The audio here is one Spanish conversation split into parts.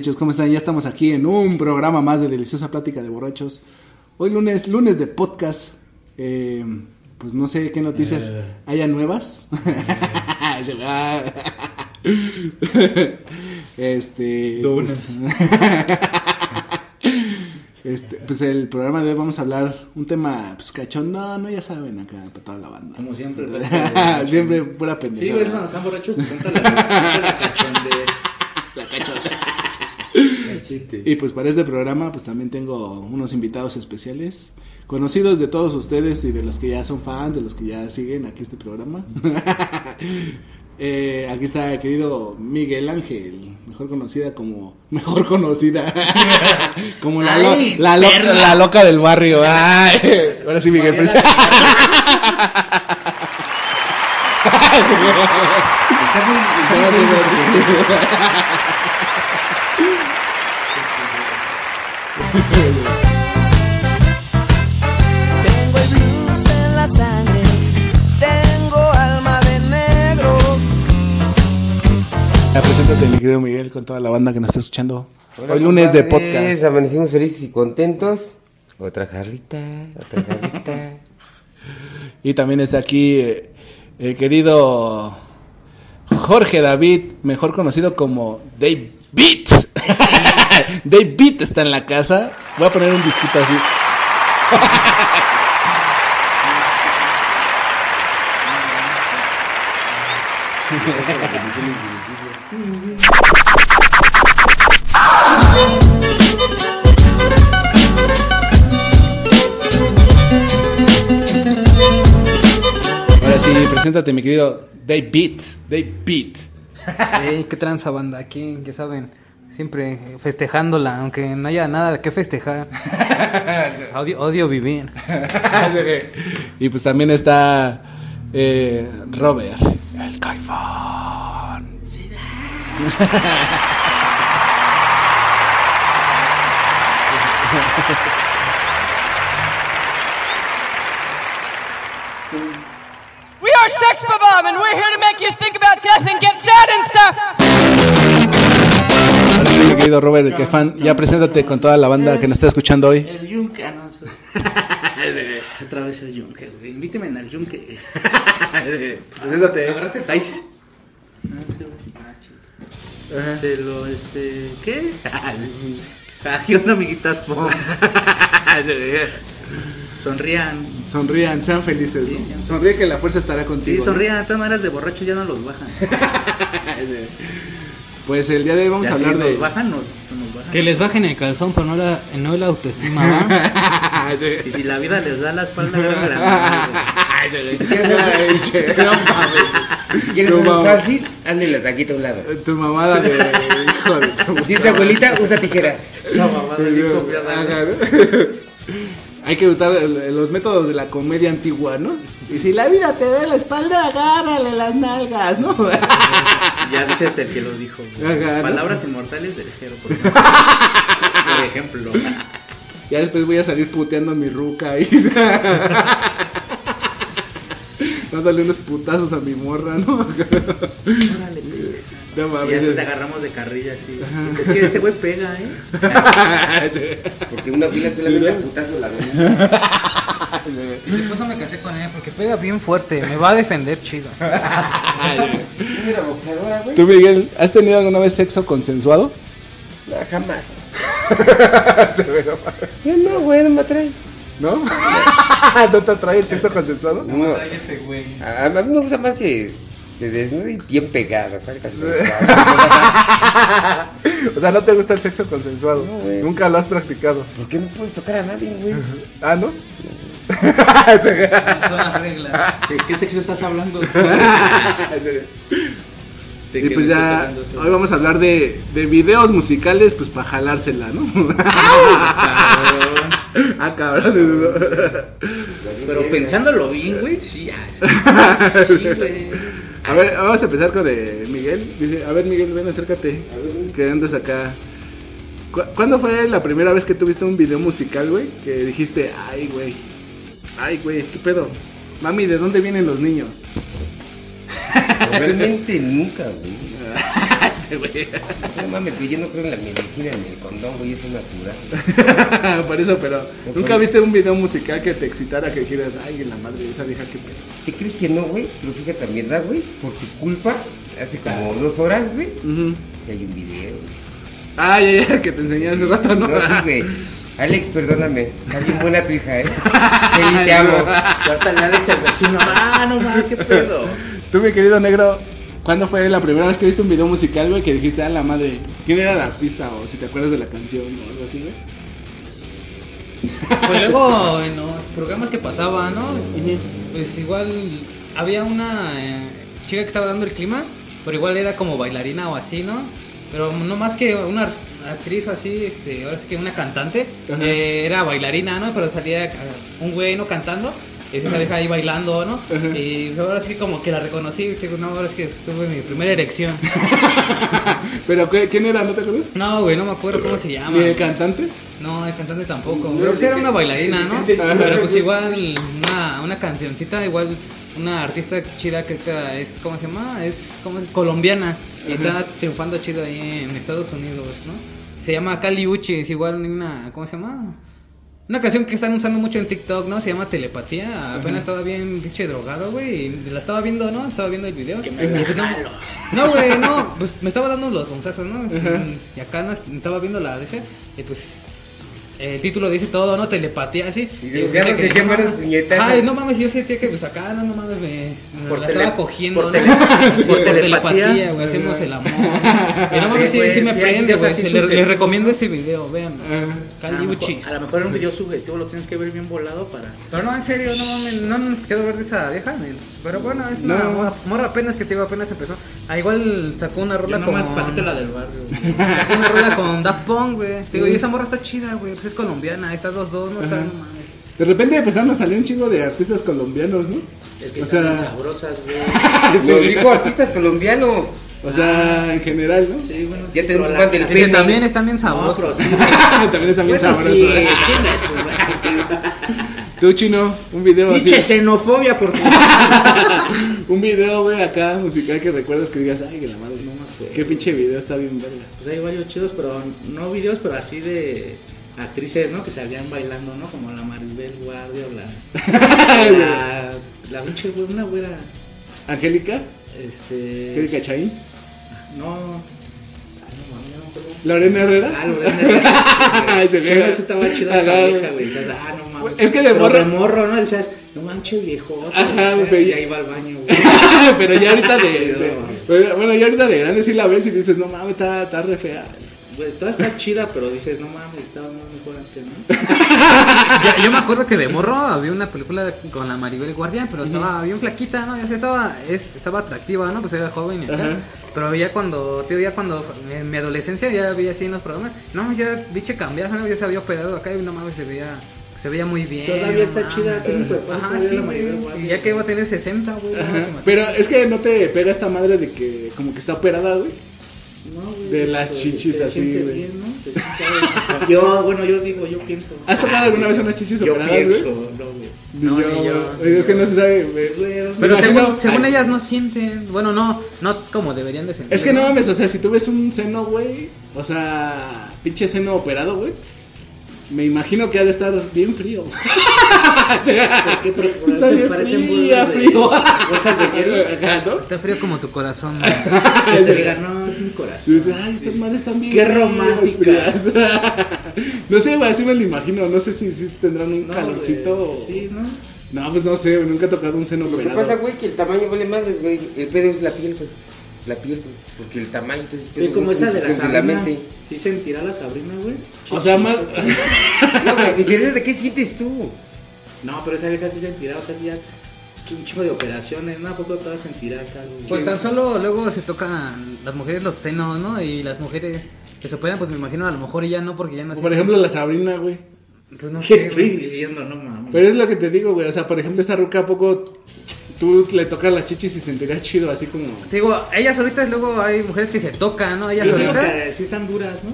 Muchachos? ¿Cómo están? Ya estamos aquí en un programa más de Deliciosa Plática de Borrachos. Hoy lunes, lunes de podcast. Eh, pues no sé qué noticias haya nuevas. Este. Pues, este, pues el programa de hoy vamos a hablar un tema pues cachondo, no, ya saben acá para toda la banda. Como siempre, siempre pura Sí, pendeja. güey, cuando están borrachos, pues entra la, entra la cachondez. Y pues para este programa pues también tengo unos invitados especiales, conocidos de todos ustedes y de los que ya son fans, de los que ya siguen aquí este programa. Eh, aquí está el querido Miguel Ángel, mejor conocida como, mejor conocida, como la, lo- Ay, la, lo- perra. la loca del barrio. Ay, ahora sí Miguel, Está muy, está muy feliz ese Tengo el blues en la sangre, tengo alma de negro. Ya, preséntate mi querido Miguel con toda la banda que nos está escuchando. Hoy lunes de podcast. Amanecimos felices y contentos. Otra jarrita, otra jarrita. Y también está aquí eh, el querido Jorge David, mejor conocido como Dave Beat. Dave Beat está en la casa. Voy a poner un disquito así. Ahora sí, preséntate mi querido Dave Beat. Dave Beat. Sí, qué tranza banda, aquí, que saben, siempre festejándola, aunque no haya nada que festejar. odio, odio vivir. y pues también está eh, Robert, el caifán. We are Sex Bomb, and we're here to make you think about death and get sad and stuff. Querido Robert, el caifán, ya preséntate con toda la banda que nos está escuchando hoy. El yunque, ah, no. Otra vez el yunque, güey. Invíteme al yunque. Preséntate. ¿Agarraste el tais? Se lo, este, ¿qué? Aquí una amiguitas Fox. Sonrían. Sonrían, sean felices. Sí, ¿no? siempre. Sonríe que la fuerza estará contigo. Sí, ¿no? sonrían. De todas maneras, de borrachos ya no los bajan. Pues el día de hoy vamos Ya a si hablar nos de. bajan, nos, nos bajan. Que les bajen el calzón, pero no la, no la autoestima, ¿va? Y si la vida les da la espalda, mano, Si quieres hacer- si quieres No fácil, hazle la taquita a un lado. Tu mamada de. Hijo de tu Si es abuelita, usa tijeras. Esa mamada. Ajá, ¿no? Hay que usar los métodos de la comedia antigua, ¿no? Y si la vida te da la espalda, agárrale las nalgas, ¿no? Ya dices el que lo dijo. güey. Ajá, ¿no? Palabras inmortales del Jero, por ejemplo. Por ejemplo. Ya después voy a salir puteando a mi ruca y dándole unos putazos a mi morra, ¿no? Órale, No Y mames. después te agarramos de carrilla así. Es que ese güey pega, ¿eh? Porque una pila solamente a putazo la domina. Y por eso me casé con ella, porque pega bien fuerte, me va a defender chido. ¿No era boxeadora, güey? ¿Tú, Miguel, has tenido alguna vez sexo consensuado? No, jamás. Se ve, ¿no? Yo no, güey, no me atrae. ¿No? ¿No te atrae el sexo consensuado? No. Ay, ese güey. A, a mí me gusta más que se desnude y bien pegado. O sea, ¿no te gusta el sexo consensuado? No, güey. Nunca lo has practicado. ¿Por qué no puedes tocar a nadie, güey? ¿Ah, no? Son las reglas. ¿De qué sexo estás hablando? ¿De Y pues ya, hoy vamos a hablar de, de videos musicales, pues para jalársela, ¿no? ah, cabrón. Pero pensándolo bien, güey, sí, ah, sí, sí, güey. A ver, vamos a empezar con eh, Miguel. Dice, a ver, Miguel, ven, acércate. Que andas acá. ¿Cu- ¿Cuándo fue la primera vez que tuviste un video musical, güey? Que dijiste, ay, güey. Ay, güey, ¿qué pedo? Mami, ¿de dónde vienen los niños? Realmente nunca, güey. Ese güey. No mames, güey, yo no creo en la medicina ni el condón, güey, eso es natural. Por eso, pero ¿nunca viste un video musical que te excitara que dijeras, ay, la madre de esa vieja, qué pedo? ¿Te crees que no, güey? Pero fíjate mi edad, güey, por tu culpa, hace como dos horas, güey, si hay un video. güey. Ah, ya, ya, que te enseñé hace rato, ¿no? No, sí, güey. Alex, perdóname. Está bien buena tu hija, ¿eh? Celi, te amo. Córtale a Alex el vecino. Ah, no mames, qué pedo. Tú, mi querido negro, ¿cuándo fue la primera vez que viste un video musical, güey, que dijiste, ah, la madre, ¿quién era el artista? O si te acuerdas de la canción o algo así, güey. Pues luego en los programas que pasaban, ¿no? Pues igual había una eh, chica que estaba dando el clima, pero igual era como bailarina o así, ¿no? Pero no más que una actriz o así, este, ahora sí que una cantante, eh, era bailarina, ¿no? Pero salía eh, un güey, ¿no? Cantando. Y esa vieja ahí bailando, ¿no? Ajá. Y ahora sí como que la reconocí, digo, no, ahora es que tuve mi primera erección. ¿Pero qué- quién era? ¿No te acuerdas? No, güey, no me acuerdo cómo se llama. ¿Ni el cantante? No, el cantante tampoco. Pero pues era una bailarina, ¿no? Pero pues igual una, una cancioncita, igual una artista chida que esta es, ¿cómo se llama? Es como colombiana y está triunfando chido ahí en Estados Unidos, ¿no? Se llama Cali Uchi, es igual una, ¿cómo se llama? Una canción que están usando mucho en TikTok, ¿no? Se llama Telepatía. Apenas estaba bien pinche drogado, güey. Y la estaba viendo, ¿no? Estaba viendo el video. Pues, no, güey, no. Pues me estaba dando los bonzazos, ¿no? Y acá no, estaba viendo la ese. Y pues el título dice todo, ¿no? Telepatía, así. Y ganas de no quemar mames. las puñetazos. Ay, no mames, yo sentía que pues acá, no, no mames, me, me Por la tele- estaba cogiendo, por ¿no? tele- por por telepatía, güey, hacemos el amor. Y no mames, sí, sí me prende, güey. Les recomiendo ese video, vean. A lo, Caliuchis. mejor, a lo mejor en un video sugestivo lo tienes que ver bien volado para. Pero no, en serio, no mames, no han escuchado hablar de esa vieja. Pero bueno, es una No. morra, morra apenas que te digo, apenas empezó. Ah, igual sacó una rola Yo con. nomás paquete la del barrio. Sacó una rola con Daft Punk, güey. Te digo, y esa morra está chida, güey. Pues es colombiana, estas dos dos, no están, no mames. De repente empezaron a salir un chingo de artistas colombianos, ¿no? Es que O están sea- bien sabrosas, güey. Nos dijo artistas colombianos. O sea, en general, ¿no? Sí, bueno, Ya sí, tenemos las del también están bien No, sabrosos. sí. También está bien Bueno, sabroso. sí, ¿eh? Tú, chino, un video así. Pinche xenofobia, porque. Un video, güey, acá musical que recuerdas que digas, ay, que la madre, no acuerdo. Qué pinche video está bien verga. Pues hay varios chidos, pero no videos, pero así de actrices, ¿no? Que salían bailando, ¿no? Como la Maribel Guardia o la. la, la pinche una güera. Angélica, Este. Angélica Chaín, No. Lorena Herrera. Ah, Lorena Herrera. Sí, esa estaba chida esa vieja, güey. Decías, ah, no mames. Es que de Pero morro- de morro, ¿no? Decías, no manches, viejo. Ajá, y güey. ahí va al baño, güey. pero ya ahorita de, de- pero, bueno, ya ahorita de grande sí la ves y dices, no mames, está, está re fea. Güey, toda está chida, pero dices, no mames, estaba más mejor antes, ¿no? Yo, yo me acuerdo que de morro había una película con la Maribel Guardia, pero estaba bien flaquita, ¿no? Ya sé, estaba, es- estaba atractiva, ¿no? Pues era joven y acá. Pero ya cuando, tío, ya cuando en mi adolescencia ya veía así en los programas, no, ya biche cambiaba, ¿no? Ya se había operado acá y no mames, se veía, se veía muy bien. Todavía está mames. chida, tiene Ajá, sí, güey. Ya que va a tener 60, güey. no, se Pero es que no te pega esta madre de que como que está operada, güey. De las chichis se así, siente güey. bien, ¿no? Se siente bien. Yo, bueno, yo digo, yo pienso. ¿Has tocado alguna vez unas chichis Yo operadas, pienso, güey? no, güey. Ni No, yo, ni yo. güey. Es que no se sabe, güey. Pero según, según ellas no sienten, bueno, no, no como deberían de sentir. Es que no mames, o sea, si tú ves un seno, güey, o sea, pinche seno operado, güey, me imagino que ha de estar bien frío. ¿Por qué? Por eso parecen fría, de- frío. bolsas de hielo. Ajá, ¿no? Está frío como tu corazón. Que te digan, no, es mi corazón. dices, ay, estas madres están bien Qué románticas. frías". No sé, güey, así me lo imagino. No sé si, si tendrán un No, calorcito. Sí, ¿no? No, pues no sé, nunca he tocado un seno Lo que operado. pasa, güey, que el tamaño vale más, güey. El pedo es la piel, güey. La piel, güey. Porque el tamaño, entonces, el pedo como es esa de la la mente. Sí sentirá la Sabrina, güey. O sea, más. No, güey, si pierdes, ¿de qué sientes tú? No, pero esa vieja sí sentirá, o sea, ya un chico de operaciones, ¿no? ¿A poco todas sentirá acá, güey? Pues tan solo luego se tocan las mujeres los senos, ¿no? Y las mujeres que se operan, pues me imagino a lo mejor ella no, porque ya no Por ejemplo, la Sabrina, güey. pues no ¿Qué sé, estoy güey. diciendo? No mames. Pero es lo que te digo, güey. O sea, por ejemplo, esa ruca, ¿a poco tú le tocas las chichis y sentirías chido, así como. Te digo, ellas solitas luego hay mujeres que se tocan, ¿no? Ellas solitas. que sí están duras, ¿no?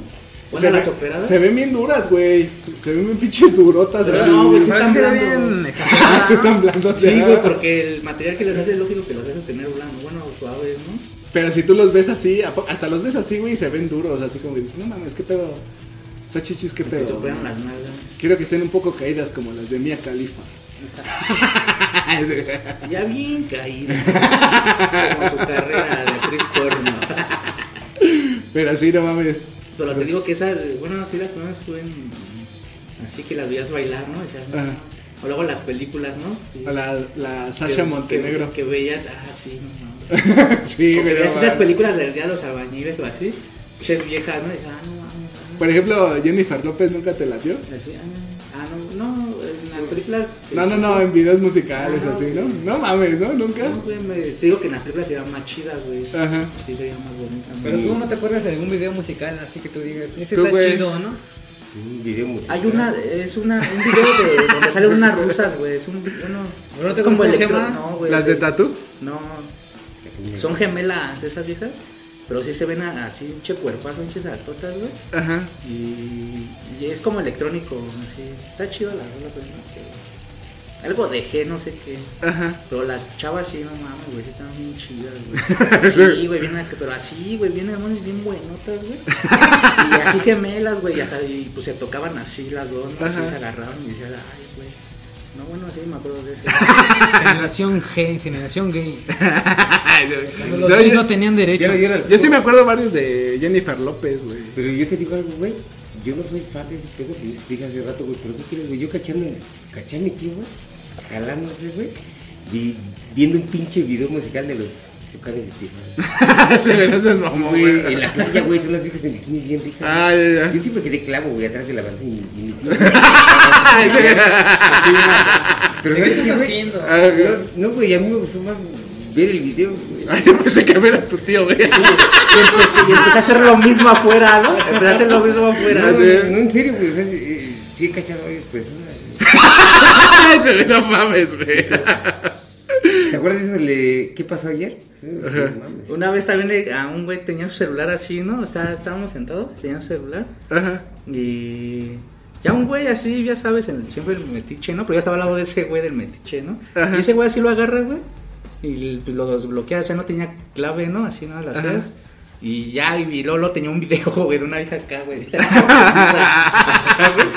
Bueno, se, las operadas. se ven bien duras, güey. Se ven bien pinches durotas. Pero así. no, güey, Pero están se blando. se están blandos. Sí, güey, porque el material que les hace es lógico que los hace tener blando, bueno, suaves, ¿no? Pero si tú los ves así, ¿a po- hasta los ves así, güey, y se ven duros. Así como que dices, no mames, qué pedo. Esas chichis, qué Que pedo. se operan las nalgas. Quiero que estén un poco caídas como las de Mia Khalifa. Ya bien caídas. como su carrera de actriz porno. Pero así, no mames. Pero te digo que esa, bueno, sí las primeras suben así que las veías bailar, ¿no? O luego las películas, ¿no? Sí. La, la Que- Sasha que- Montenegro. Que, veías, ah, sí, no sí, que no veías esas películas del día de los albañiles o así. Ches viejas, ¿no? Y ah, no. Por ejemplo, Jennifer López nunca te latió. Así, ah, películas. No, no, no, en videos musicales Ah, así, ¿no? güey. No mames, ¿no? Nunca. No, güey, me- te digo que en las películas serían más chidas, güey. Ajá. Sí, serían más bonitas. Pero tú no te acuerdas de algún video musical así que tú digas, este Tú, está güey. chido, ¿no? Un video musical. Hay una, es una, un video de donde salen unas rusas, güey. Es un, bueno, ¿No te es como acuerdas cómo se electro, llama? no, güey. ¿Las de Tatu? No, son gemelas esas viejas, pero sí se ven así, un che cuerpazo, un che saltotas, güey. Ajá. Y, y es como electrónico, así. Está chido la rola, pero no. Algo de G, no sé qué. Ajá. Pero las chavas sí, no mames, güey, sí están bien chidas, güey. Sí, güey, bien, pero así, güey, bien, hermanos, bien buenotas, güey. Y así gemelas, güey, y hasta, y, pues se tocaban así las dos, ¿no? Así se agarraban y decían, ay, güey. No, bueno, sí, me acuerdo de eso. Generación G, generación gay. Cuando los No, gays yo- no tenían derecho. Yo, yo, Yo sí me acuerdo varios de Jennifer López, güey. Pero yo te digo algo, güey. Yo no soy fan de ese pedo que yo te dije hace rato, güey. Pero ¿qué quieres, güey? Yo cachando, caché a mi tío, güey. Jalándose, güey. vi- viendo un pinche video musical de los tucanes de Tijuana. Se ven esos Sí, mamón, güey, güey. en la playa, güey, son unas viejas en bikinis bien ricas. Ah, ya, ya. Yo siempre quedé clavo, güey, atrás de la banda y, mi- y mi tío. Pero ¿Qué ¿sabes estás qué, güey? haciendo? Ah, No, no, güey, a mí me gustó más ver el video, güey. Ay, yo pensé que ver a tu tío, güey. Y empecé, y empecé a hacer lo mismo afuera, ¿no? Empecé a hacer lo mismo afuera. No, sí. no, en serio, güey, o sea, sí, eh, sí he cachado a varias personas. güey. Se ve, no mames, güey. ¿Te acuerdas de qué pasó ayer? Sí, no mames. Una vez también a un güey tenía su celular así, ¿no? Está- estábamos sentados, tenía su celular. Ajá. Y ya un güey así, ya sabes, en- siempre el metiche, ¿no? Pero yo estaba al lado de ese güey del metiche, ¿no? Ajá. Y ese güey así lo agarra, güey. Y pues, lo desbloquea, o sea, no tenía clave, ¿no? Así, ¿no? Las. Y ya, y Lolo tenía un video, güey, de una hija acá, güey.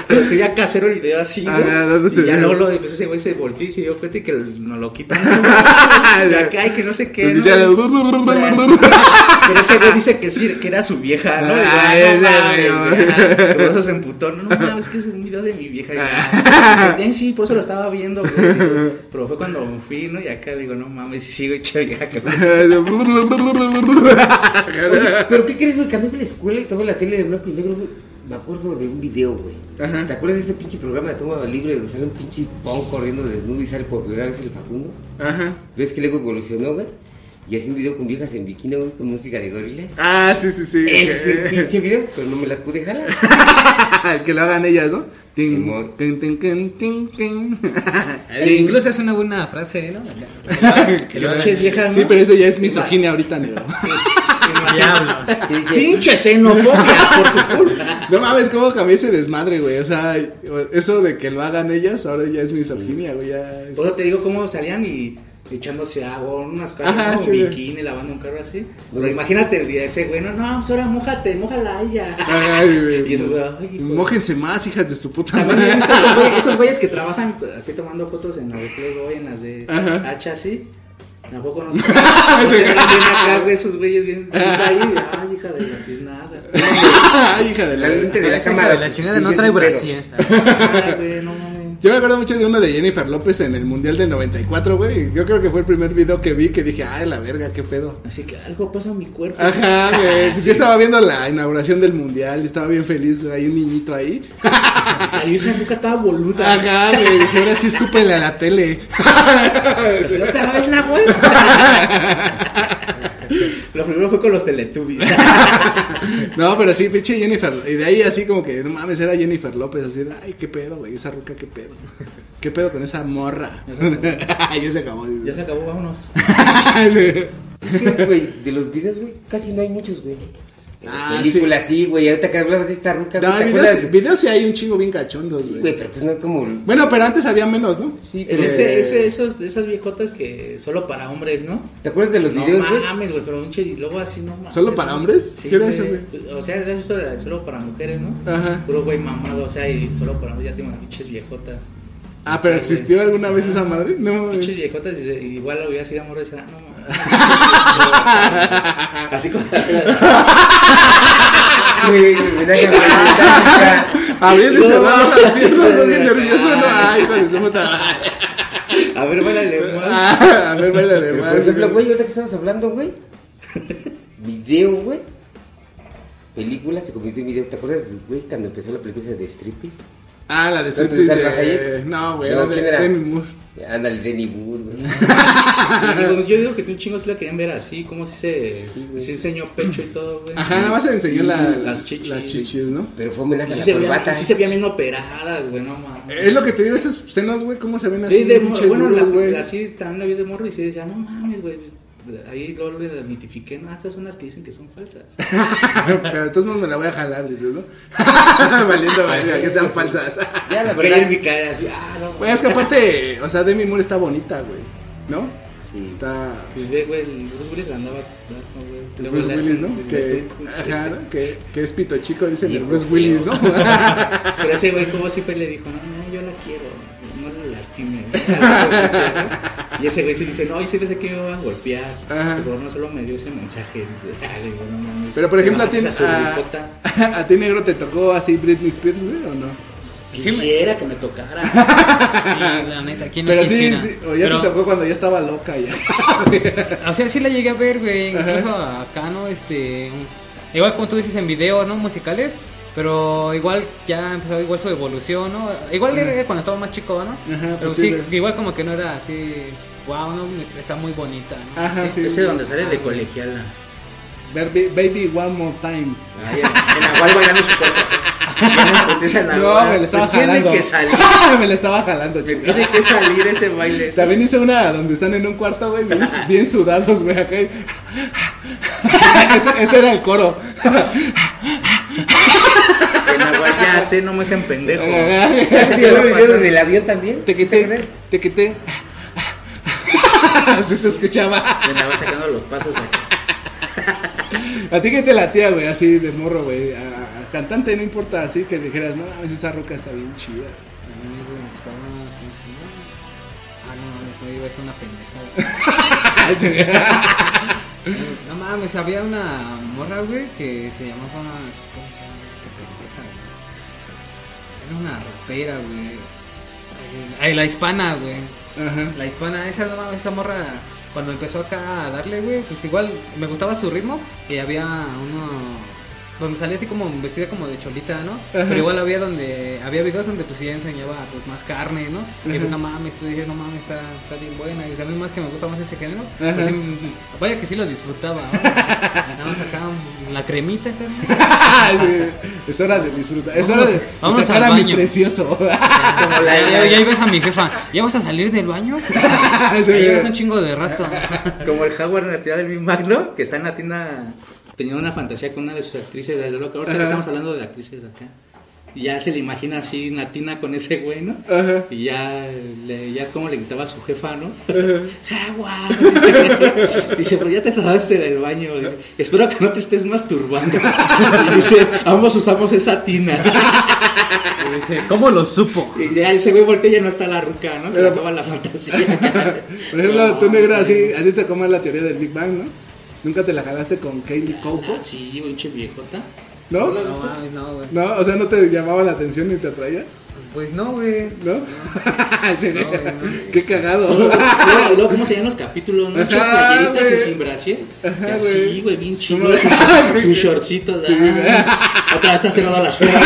Pero sería casero el video así, güey. Ajá, ¿dónde se y ya? Lolo, pues ese güey se volteó y se dio cuenta y que nos lo quitan. de acá y que no sé qué. Y ¿no? ya- Pero ese güey dice que sí, que era su vieja, ¿no? Y Ah, "Ay, ese no mames, güey, güey". Por eso se emputó. No, no es que es un video de mi vieja. Y "Ay, sí, por eso lo estaba viendo, güey. Pero fue cuando fui, ¿no? Y acá digo, no mames, y sigo hecha vieja que Oye, pero ¿qué crees, güey? Cuando iba a la escuela y estaba la tele en blanco y negro, güey, me acuerdo de un video, güey. Ajá. ¿Te acuerdas de este pinche programa de toma libre donde sale un pinche pon corriendo desnudo y sale por primera vez el Facundo? Ajá. ¿Ves que luego evolucionó, güey? Y hace un video con viejas en bikini, güey, con música de gorilas. Ah, sí, sí, sí. Ese es el pinche video, pero no me la pude jalar. que lo hagan ellas, ¿no? Tin, Simón. tin, tin, tin, tin, tin. Eh, incluso es una buena frase, ¿no? Que lo pinches viejas, Sí, ¿no? pero eso ya es misoginia ahorita, negro. Diablos. Pinche xenofobia por tu culpa. No mames, cómo cambié ese desmadre, güey. O sea, eso de que lo hagan ellas, ahora ya es misoginia, güey. Ya es- te digo cómo salían y echándose agua, unas cosas, Ajá, ¿no? sí, güey. bikini, lavando un carro así. Pero Pues- imagínate el día ese güey, no, no, pues ahora mojate, mojala a ella. Ay, güey. Y eso, güey, Mójense más, hijas de su puta También he madre. visto esos güeyes, esos güeyes que trabajan así tomando fotos en las de Playboy, en las de Ajá. Hacha así. Tampoco no. Eran bien acá, güey, esos güeyes bien. Ahí, ay, hija de la tiznada. Ay, hija de la... Realmente de la cámara. de la chingada no trae brasier. Yo me acuerdo mucho de uno de Jennifer López en el Mundial del 94, güey. Yo creo que fue el primer video que vi que dije, ay, la verga, qué pedo. Así que algo pasa en mi cuerpo. Ajá, güey. Yo estaba viendo la inauguración del Mundial, estaba bien feliz, hay un niñito ahí. Salió esa boca toda boluda. Ajá, güey. Dije, ahora sí escúpele a la tele. Así, otra vez la güey. Lo primero fue con los Teletubbies. No, pero sí, pinche Jennifer. Y de ahí así como que, no mames, era Jennifer López. Así, ay, qué pedo, güey, esa ruca, qué pedo. ¿Qué pedo con esa morra? ya se acabó. ya se acabó, vámonos. Sí. ¿Qué es, güey? De los videos, güey, casi no hay muchos, güey. Ah, Películas, sí, güey. Ahorita que hablabas de esta ruca, No, güey, ¿te videos, videos sí hay un chingo bien cachondos, Sí, güey. güey, pero pues no como. Bueno, pero antes había menos, ¿no? Sí, pero. Ese, ese, esos, esas viejotas que solo para hombres, ¿no? ¿Te acuerdas de los No videos, güey? mames, güey, pero un che, y luego así no mames. ¿Solo para ¿no? hombres? Sí, ¿Qué era eso, güey? O sea, es eso de solo para mujeres, ¿no? Ajá. Puro güey mamado, o sea, y solo para hombres ya tengo unas pinches viejotas. Ah, pero Sí, güey. ¿existió alguna vez esa madre? No. Pinches es- viejotas y, se- y igual lo voy a decir a morro y decir, ah, no. Así como Abriendo y cerrando las piernas, no, bien nervioso, ¿no? Ay, hijo de su puta. A ver, bailale, güey. Ah, A ver, bailale más. por ejemplo, güey, ahorita que estamos hablando, güey. Video, güey. Película se convirtió en video. ¿Te acuerdas, güey, cuando empezó la película de Striptease? Ah, la de ¿Dónde Striptease de... No, güey, No, era de. Demi Moore. Ándale, Denny Moore, güey. Sí, digo, yo digo que tú un chingo sí la querían ver así, como si se, Sí, sí enseñó pecho y todo, güey. Ajá, nada más se enseñó la- las las, chichis. las chichis, ¿no? Pero fue homenaje Y a sí la se, corbata. sí se veían bien operadas, güey, no mames. Es lo que te digo, esas escenas, güey, cómo se ven así, Sí, de bueno, duros, las, güey. así también la vi de morro y sí decía, no mames, güey. Ahí luego le no, estas son las que dicen que son falsas. Pero de todos modos me la voy a jalar, dices, ¿no? Valiendo, verga, que sean falsas. Ya, la ella en verdad. mi cara así, ah, no. Güey, es que aparte, o sea, Demi Moore está bonita, güey, ¿no? Sí. Está... Pues ve, güey, el Bruce Willis la andaba güey. Luego Bruce la- Willis, ¿no? la Que, ajá, ¿no? que, que es pito chico, dicen el Bruce. Willis, ¿no? Pero ese güey, como si fue, le dijo, no, no, yo la quiero, no le lastime. ¿no? Y ese güey sí dice, no, y si pensé que me iba a golpear. Ajá. Pero no solo me dio ese mensaje. Dice, dale, güey, no mames. Pero por ejemplo, a ti, a, ti negro te tocó así Britney Spears, güey, o no? Quisiera que me tocara. Sí, la neta, ¿quién no Pero sí, quisiera? sí, o ya Pero, te tocó cuando ya estaba loca ya. O sea, sí la llegué a ver, güey. Incluso acá, ¿no? Este. Igual como tú dices en videos, ¿no? Musicales. Pero igual ya empezó igual su evolución, ¿no? Igual era cuando estaba más chico, ¿no? Ajá, Pero pues sí, sí, igual como que no era así. Wow, no, está muy bonita, ¿no? Ajá, sí. Ese es donde sale de colegiala. Baby, baby, one more time. Ahí en, bailando su cuerpo. No, me lo estaba jalando. que salir. me lo estaba jalando, Me chico. tiene que salir ese baile. También hice una donde están en un cuarto, güey, bien, bien sudados, güey, acá. ese, ese era el coro. Ya sé, no me hacen pendejo. ¿Has visto el video en el avión también? Te quité, te quité. Así se escuchaba. Me andaba sacando los pasos acá. A ti que te latía, güey, así de morro, güey. A, a cantante no importa, así que dijeras, no mames, esa roca está bien chida. A mí, güey, me gustaba. Ah, no, no, iba a ser una pendejada. No mames, había una morra, güey, que se llamaba. ¿Cómo se llama esta pendeja, güey? Era una rapera, güey. Ay, la hispana, güey. La hispana, esa, no esa morra, cuando empezó acá a darle, güey, pues igual me gustaba su ritmo. Y había uno. Donde salía así como vestida como de cholita, ¿no? Pero igual había donde había videos donde pues ella enseñaba pues más carne, ¿no? Y pues no mames, tú dices, no mames, está, está bien buena. Y a mí más que me gusta más ese género. Pues, Ajá. sí, vaya que sí lo disfrutaba. ¿no? Nada más acá la cremita, carnal. Sí, es hora de disfrutar. Es hora de, vámonos sacar al a mi baño. precioso. Como la- Ya, ya, ya ibas a mi jefa, ¿ya vas a salir del baño? Sí, Ya llevas un chingo de rato. Como el Jaguar en la tienda del Big Mac, ¿no? Que está en la tienda. Tenía una fantasía con una de sus actrices. De lo que ahorita que Ajá. estamos hablando de actrices acá. Y ya se le imagina así una tina con ese güey, ¿no? Ajá. Y ya, le, ya es como le gritaba a su jefa, ¿no? ¡Jaguar! Dice, pero ya te tardaste del baño. Dice, Espero que no te estés masturbando. Y dice, ambos usamos esa tina. Y dice, ¿cómo lo supo? Y ya ese güey voltea y ya no está la ruca, ¿no? Se le acaba la fantasía. Por ejemplo, tú negro así, a ti te comas la teoría del Big Bang, ¿no? ¿Nunca te la jalaste con Kaylee Coco? Sí, pinche viejota. ¿No? No mames, no, güey. ¿No? O sea, ¿no te llamaba la atención ni te atraía? Pues no, güey. ¿No? Sí, No, güey, no. Qué cagado. Luego, ¿cómo se llaman los capítulos? ¿no? Playeritas güey. y sin brasier. Ajá, así, güey. bien chido. Sus, sí. sus shortcitos. ah. Otra vez está cerrado las piernas.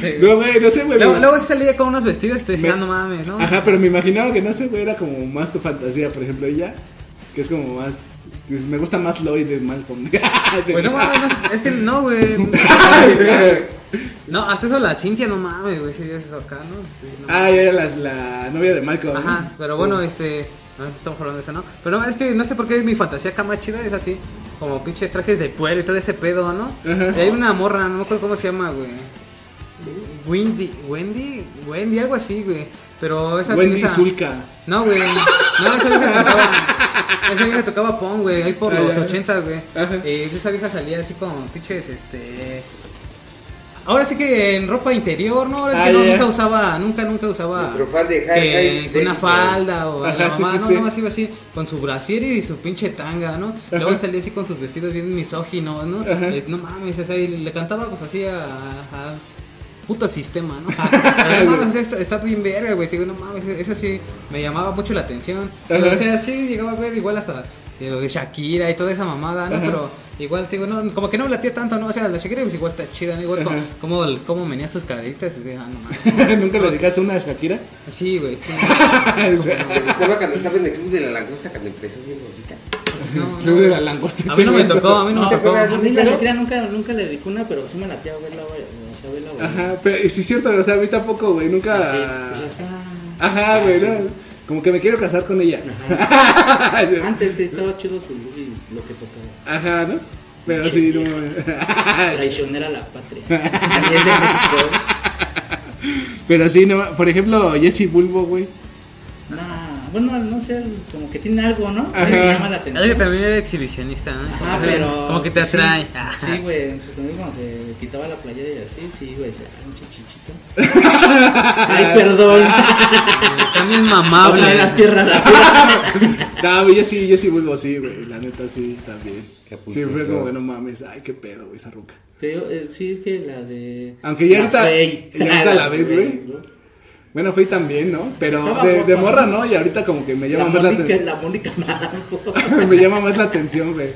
Sí. No, güey, no sé, güey. Luego, luego sí salía con unos vestidos y te decía, Me- no mames, ¿no? Ajá, pero me imaginaba que no sé, güey, era como más tu fantasía, por ejemplo, ella, que es como más. Me gusta más Lloyd de Malcolm. Pues no mames, no, es que no, güey. No, hasta eso la Cintia, no mames, güey, sí, eso acá, ¿no? No. Ah, ya, la, la novia de Malcolm. Ajá, pero Sí. bueno, este. No estamos hablando de eso, ¿no? Pero es que no sé por qué mi fantasía acá más chida es así, como pinches trajes de pueblo y todo ese pedo, ¿no? Ajá. Y hay una morra, no me acuerdo cómo se llama, güey. Wendy, Wendy, Wendy, algo así, güey. Pero esa Wendy esa- Zulka. No, güey. No, esa vieja tocaba. Esa vieja tocaba pong, güey. Ahí por Ah, los ya. 80, güey. Ajá. Eh, esa vieja salía así con pinches, este. Ahora sí que en ropa interior, ¿no? Ahora es Ah, que no, nunca usaba, nunca, nunca usaba. Nuestro fan de que una falda o Ajá, la sí, mamá, sí, no, sí. nomás iba así con su brasier y su pinche tanga, ¿no? Luego salía así con sus vestidos bien misóginos, ¿no? Ajá. Eh, no mames, esa, y le cantaba pues así a, a puto sistema, ¿no? Pero, no mames, está, está bien verga, güey. Te digo, no mames, eso sí me llamaba mucho la atención. Pero, o sea, sí llegaba a ver igual hasta eh, lo de Shakira y toda esa mamada, ¿no? Ajá. Pero igual, te digo, no, como que no me latía tanto, ¿no? O sea, la Shakira pues igual está chida, ¿no? Igual como, como, como sus caderitas y decía, ah, no mames. ¿Nunca le dedicaste una a Shakira? Sí, güey, sí. O sea, Me gustaba cuando estaba en el club de la langosta cuando empezó bien bonita. No, Club de la langosta. A mí no me tocó, a mí no, No, me tocó. A mí la nunca, nunca le dedicó una, pero sí me latía verla, güey. O sea, verla, güey. Ajá, pero sí es cierto, o sea, a mí tampoco, güey, nunca. Sí, pues, o sea, Ajá, güey, no. Como que me quiero casar con ella. Antes sí, estaba chido su look y lo que tocaba. Ajá, ¿no? Pero sí, no. Traicionera a la patria. Pero sí, no. Por ejemplo, Jesse Bulbo, güey. Nah, bueno, no sé, como que tiene algo, ¿no? Llama la Es que también era exhibicionista, ¿no? Ajá, Como que- pero. Como que te sí, atrae. Sí, güey. en sus cuando se quitaba la playera y así, sí, güey. Se daban chichitos. Ay, perdón. Están bien mamables. de las piernas. No, güey, Jesse, Jesse Bulbo, sí, güey. La neta, sí, también. Sí, fue como que no mames. Ay, qué pedo, güey, esa ruca. Te digo, eh, sí, es que la de. Aunque ya la ahorita- ya ahorita la ves, güey. ¿No? Bueno, fue también, ¿no? Pero de, morra, ¿no? Y ahorita como que me La llama más la Mónica, atención. la Mónica Naranjo. me llama más la atención, güey.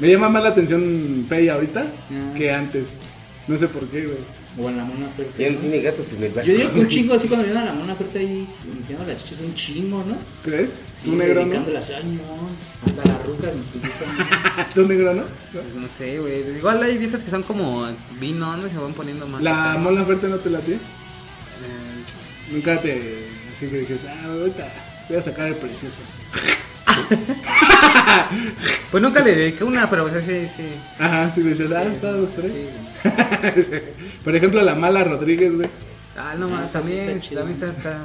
Me llama más la atención Fey ahorita Ah. que antes. No sé por qué, güey. O en la mona fuerte. Ya tiene gatos en el barco. Yo digo que un chingo así cuando viene a la mona fuerte ahí enseñando las chichas, un chingo, ¿no? ¿Crees? Sí, ¿Tú negro, no? dedicándolas, ay, no. Hasta me gustan. ¿Tú negro, no? Pues no sé, güey. Igual hay viejas que son como vino, ¿no? Y se van poniendo más. ¿La mola fuerte no te latía? Nunca te. Así que dijes, ah, ahorita voy a sacar el precioso. Pues nunca le dediqué una, pero pues sí, sí. Ajá, si dices, ah, está dos, tres. Por ejemplo, la mala Rodríguez, güey. Ah, no Ah, más, sí también, está también está, está-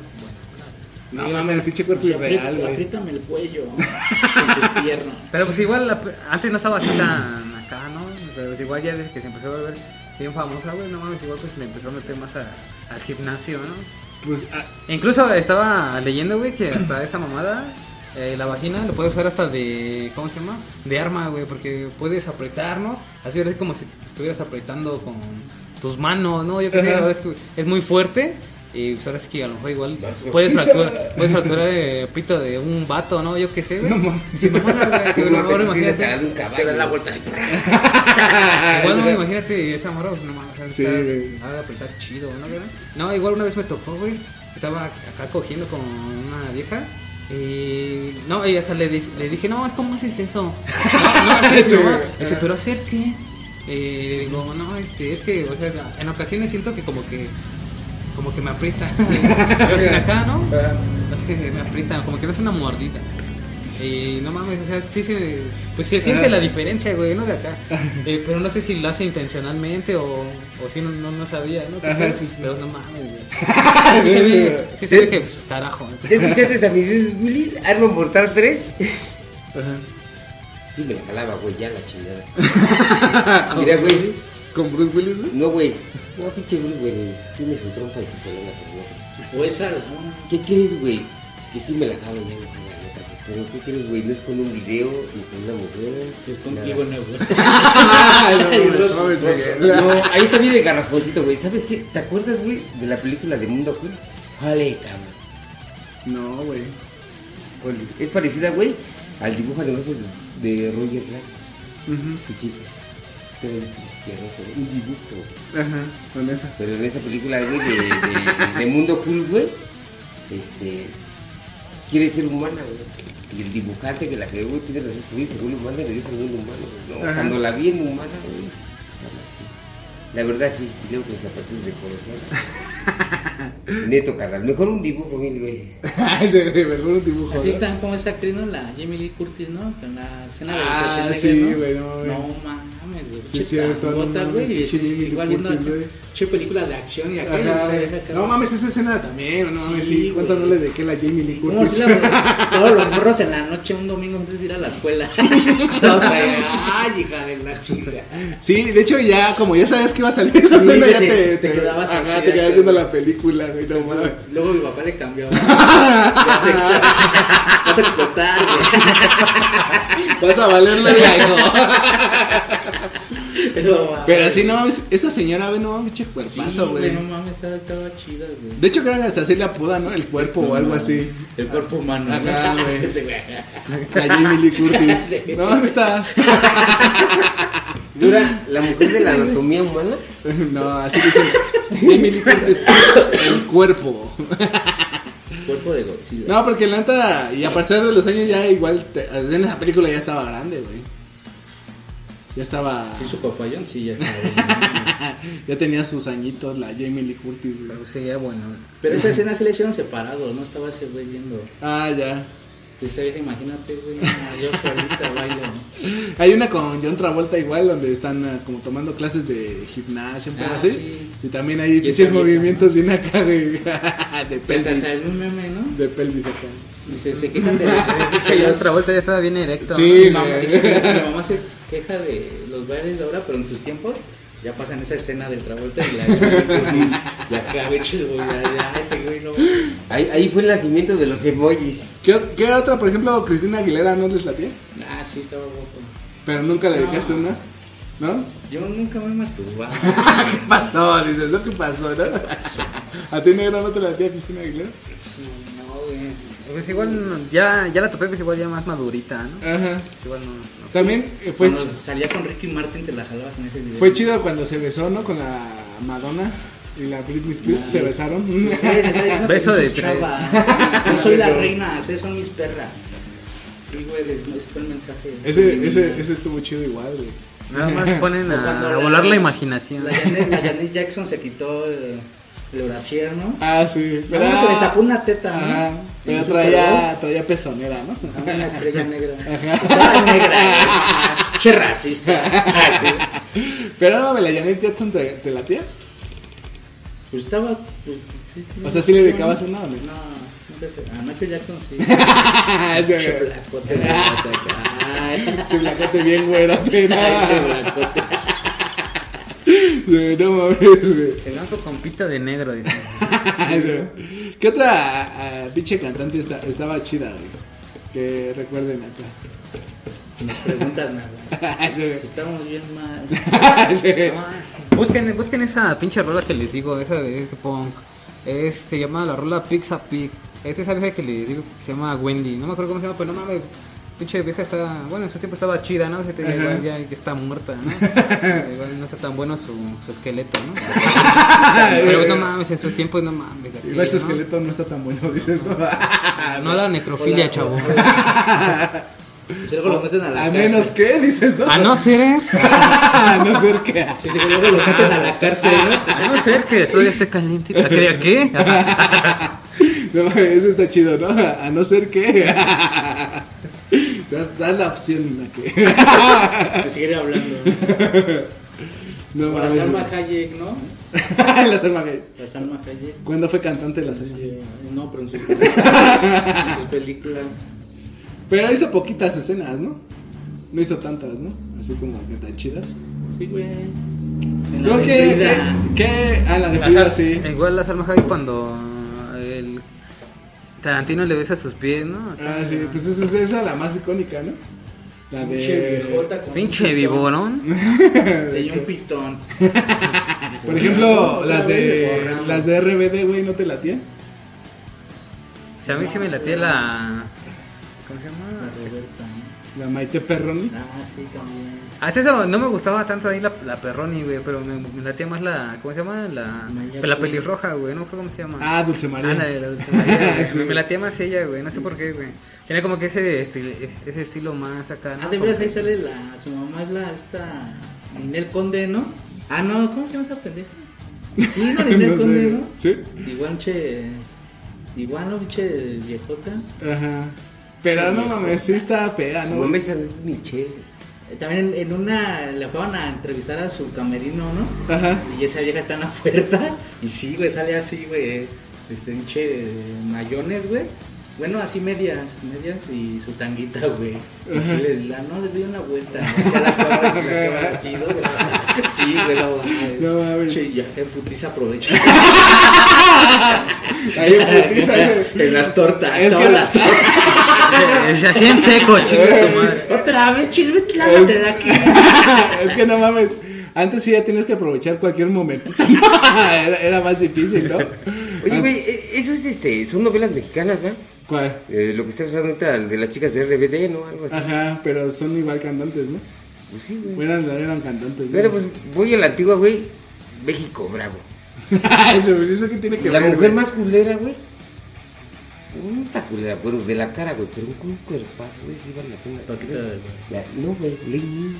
No mames, el pinche cuerpo Sí, irreal, aprieta- güey. Apriétame el cuello con tus piernas. Pero pues igual la- antes no estaba así tan acá, ¿no? Pero pues igual ya desde que se empezó a volver bien famosa, güey, no mames, igual pues le empezó a meter más a- al gimnasio, ¿no? Pues, ah, Incluso estaba leyendo, güey, que hasta esa mamada, eh, la vagina lo puedes usar hasta de, ¿cómo se llama? De arma, güey, porque puedes apretar, ¿no? Así es como si estuvieras apretando con tus manos, ¿no? Yo es que es muy fuerte. Y pues ahora sí que a lo mejor igual puedes fracturar, puedes fracturar el pito de un vato, ¿no? Yo qué sé, güey. No mames. Sí, mamada, güey. No imagínate. Se da la vuelta así. Igual no, imagínate esa morra, pues no mames, Sí, güey. apretar chido, ¿no? No, igual una vez me tocó, güey. Estaba acá cogiendo con una vieja. Y no, y hasta le, di- le dije, no, es como haces eso. No, no haces eso. güey. Dice, pero hacer qué? Y le digo, no, este, es que, o sea, en ocasiones siento que como que, como que me aprieta. Yo sin acá, ¿no? Así que me aprieta, como que no es una mordida. Y no mames, o sea, sí se, pues se siente la diferencia, güey, ¿no? De acá. Eh, pero no sé si lo hace intencionalmente o, o si no, no, no sabía, ¿no? Ajá, sí, sí. Pero no mames, güey. Sí, se ve, sí se ve que, pues, carajo. ¿Ya escuchaste a mi Bruce Willis? Arma Mortal 3. Ajá. Sí, me la jalaba, güey, ya la chingada. Mira, güey. ¿Con Bruce Willis, güey? No, güey. No, pinche Bruce Willis. Tiene su trompa y su pelona, pero no. O esa, ¿no? ¿Qué crees, güey? Que sí me la jalo ya, me la neta, güey. Pero ¿qué crees, güey? No es con un video ni con una mujer. Es nada. contigo, no, güey. No, ahí está bien de garrafoncito, güey. ¿Sabes qué? ¿Te acuerdas, güey, de la película de Mundo Cool? Vale, cabrón. No, güey. Es parecida, güey, al dibujo de, de Roger Slack. Su chico. Te ves izquierdo, un dibujo. Ajá, con esa. Pero en esa película, güey, de, de, de Mundo Cool, güey, este, quiere ser humana, güey. Y el dibujante que la creó, güey, tiene razón, que dice, según humana, le dice al mundo humano, güey. No, Ajá. cuando la vi en humana, güey, la verdad sí, luego con zapatos de colegial. Neto, carnal, mejor un dibujo mil veces. Ese, güey, mejor un dibujo. Así ¿no? tan como esa actriz, ¿no? La Jamie Lee Curtis, ¿no? Con la escena de Ah, la sí, ¿no? güey, no No mames. güey. Sí, cierto, no mames, este, Igual viendo che película de acción y. Ajá, se acá. No mames, esa escena también, no mames, sí. Sí, ¿Cuánto güey. no le dediqué a la Jamie Lee ¿Cómo Curtis? si la- todos los morros en la noche, un domingo antes de ir a la escuela? Ay, hija de la chica. Sí, de hecho ya, como ya sabías que iba a salir esa Sí, escena, ya te- quedabas ajá, te quedabas viendo la película, güey, no mames. Luego mi papá le cambió. Ya sé que- Vas a explotar, güey. Vas a valerle la No, mames. Pero sí, no mames, esa señora, güey, no mames, che Sí, cuerpazo, güey. No mames, estaba, estaba chida, güey. De hecho, creo que hasta así le apodan, ¿no? El cuerpo o algo así. El cuerpo humano. Ajá, ¿no? güey. Ese güey. La Jamie Lee Curtis. Sí. No, neta. Dura, la mujer de la anatomía humana. No, así dicen. Jamie Lee Curtis. El cuerpo. Cuerpo de Godzilla. No, porque la neta, y a partir de los años ya igual, te- en esa película ya estaba grande, güey. Ya estaba, Sí, su papayón, sí, ya está. bien. ya tenía sus añitos la Jamie Lee Curtis, güey. Pero sería bueno. Pero esa escena sí la hicieron separado, no estaba ese güey viendo. Ah, ya. Pues imagínate, güey, yo solita bailo. ¿no? Hay una con John Travolta igual, donde están ah, como tomando clases de gimnasia, un poco Ah, así. sí. Y también hay Y vieja, movimientos bien acá, güey. de hasta pelvis. salió un meme, ¿no? De pelvis acá. Y se, se quejan de Che, ya otra vuelta ya estaba bien erecto. Sí, mamá, güey. dice que mi mamá se queja de los bailes de ahora, pero en sus tiempos ya pasan esa escena del Travolta y la y acá, bichos, güey, ya, ya, ese güey no. Ahí, ahí fue el nacimiento de los emojis. ¿Qué, qué otra, por ejemplo, Cristina Aguilera no les latía? Ah, sí, estaba guapo. Pero nunca le No. dedicaste una, ¿no? Yo nunca me masturbaba. ¿Qué pasó? Dices, ¿no? ¿Qué pasó, no? ¿A ti negro no te latía Cristina Aguilera? No, güey. Pues igual ya, ya la topé, pues igual ya más madurita, ¿no? Ajá. Pues igual no. no. También eh, fue, Cuando salía con Ricky Martin te la jalabas en ese video. fue chido cuando se besó, ¿no? Con la Madonna y la Britney Spears se besaron. Beso de tres. chavas. Yo soy la reina, ustedes son mis perras. Sí, güey, les- fue el mensaje. Ese, ese, ese estuvo chido igual, güey. Nada más ponen a, la- volar la imaginación. La Janet, la Janet Jackson se quitó el, el brasier, ¿no? Ah, sí. Pero se destapó una teta, ¿no? Ajá. Pero traía, traía pezonera, ¿no? Una estrella negra. Ajá. Negra. Che racista. Ah, sí. Pero no, la Janet Jackson te, te latía. Pues estaba. Pues, sí, O sea, ¿sí le dedicabas una o no? No. A Michael Jackson sí. Ay, Chulacote bien güerote, no. ay, che flacote. Sí, No mames, güey. Se blanco con pita de negro, dice. Sí. ¿Qué otra ah, pinche cantante esta- estaba chida, güey? Que recuerden acá. Nos preguntas nada. Sí. Si estamos bien mal. Sí. Busquen, busquen esa pinche rola que les digo, esa de este punk. Es, se llama la rola Pizza Pig. Es esa vieja que les digo que se llama Wendy. No me acuerdo cómo se llama, pero no mames. Pinche vieja está. Bueno, en su tiempo estaba chida, ¿no? Se te igual ya que está muerta, ¿no? igual no está tan bueno su, su esqueleto, ¿no? pero no mames, en sus tiempos no mames. aquí, Igual su ¿no? esqueleto no está tan bueno, dices, ¿no? No la necrofilia, Hola, chavo. Si luego lo meten a la A cárcel. menos que, dices, ¿no? A no ser, ¿eh? A no ser que. Sí, sí, luego lo meten a la cárcel, ¿no? A no ser que todavía esté caliente. ¿A qué? ¿A qué? No, mames, eso está chido, ¿no? A no ser que. Da la opción a que. De seguir hablando. no O la. Salma Hayek, ¿no? la Salma Hayek. La Salma Hayek. ¿Cuándo fue cantante de la Salma? Sí, no, pero en sus, en sus películas. Pero hizo poquitas escenas, ¿no? No hizo tantas, ¿no? Así como que tan chidas. Sí, güey. En ¿Tú la qué, de qué, Frida. qué? Ah, la de Frida, sí. Igual la Salma Hayek cuando el Tarantino le besa sus pies, ¿no? Acá. Ah, sí, pues esa, esa es la más icónica, ¿no? La Pinche de. viejota con Pinche viborón. Tenía un pistón. Por ejemplo, las de de. Las de RBD, güey, ¿no te latían? O sea, a mí sí me latía la. ¿Cómo se La llama? Roberta. ¿no? La Maite Perroni. Ah, sí, también. Hasta eso no me gustaba tanto ahí la, la Perroni, güey, pero me, me latía más la. ¿Cómo se llama? La, Maya la pelirroja, güey, no me acuerdo cómo se llama. Ah, Dulce María. Ándale, la Dulce María. Sí. Me latía más ella, güey, no sé por qué, güey. Tiene como que ese estilo, ese estilo más acá, ¿no? Ah, de veras ahí sale la. Su mamá es la. Esta. Ninel Conde, ¿no? Ah, no, ¿cómo se llama esa pendeja? Sí, no, Ninel No sé. Conde, ¿no? Sí. Igual, che. Igual, ¿no? Pinche viejota. Ajá. Pero no mames, sí está fea, Su ¿no? mamá es Michelle. También en, en una. Le fueron a entrevistar a su camerino, ¿no? Ajá. Y esa vieja está en la puerta. Y sí, güey, sale así, güey. Este, pinche mayones, güey. Bueno, así medias, medias y su tanguita, güey. Y sí les la, no, les doy una vuelta. Hacia las cámaras, las cámaras así, ¿no? Sí, güey, no mames. No. Che, ya, en putiza aprovecha. Ahí en putiza ese- en las tortas, Es que- las tortas. Se hacía en seco, chingue su madre. Otra vez, chile, de aquí. es que no mames. Antes sí ya tienes que aprovechar cualquier momento. era, era más difícil, ¿no? Oye, güey, eh, eso es este, son novelas mexicanas, ¿verdad? ¿Cuál? Eh, lo que está usando ahorita de las chicas de RBD, ¿no? Algo así. Ajá, pero son igual cantantes, ¿no? Pues sí, güey. Eran, eran cantantes. ¿no? Pero pues voy a la antigua, güey. México, bravo. eso, pues, eso que tiene que La ver. mujer güey? más culera, güey. No está culera, bueno, de la cara, güey, pero con un cuerpazo, güey, sí vale la pena. Paquita de- La- no, güey, Lin May.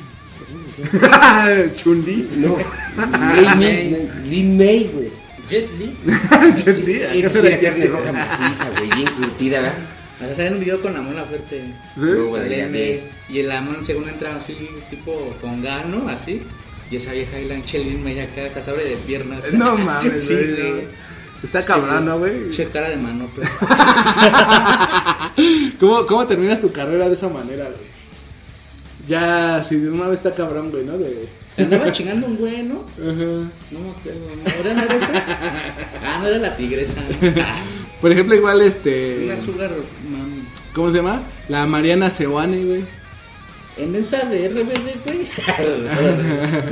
Chun-Li. No, Lin May, Lin May, güey. Jet Li. Chun-Li. Esa sí era carne roja maciza, güey, bien curtida, ¿verdad? Sea, en un video con la mona fuerte. ¿Sí? Luego Sale de la en- de- Y el amor según entra así, tipo con gano, así. Y esa vieja ahí la Chelin me acá hasta se abre de piernas. No mames, sí, güey, güey. no. Está cabrón, ¿no, güey? Che cara de mano, pues. ¿Cómo, ¿Cómo terminas tu carrera de esa manera, güey? Ya, si de una vez está cabrón, güey, ¿no? De... Se andaba chingando un güey, ¿no? Ajá. No me acuerdo. ¿No era, no era esa? Ah, no era la tigresa. Por ejemplo, igual este. Una sugar mami. ¿Cómo se llama? La Mariana Seoane, güey. En esa de RBD, güey.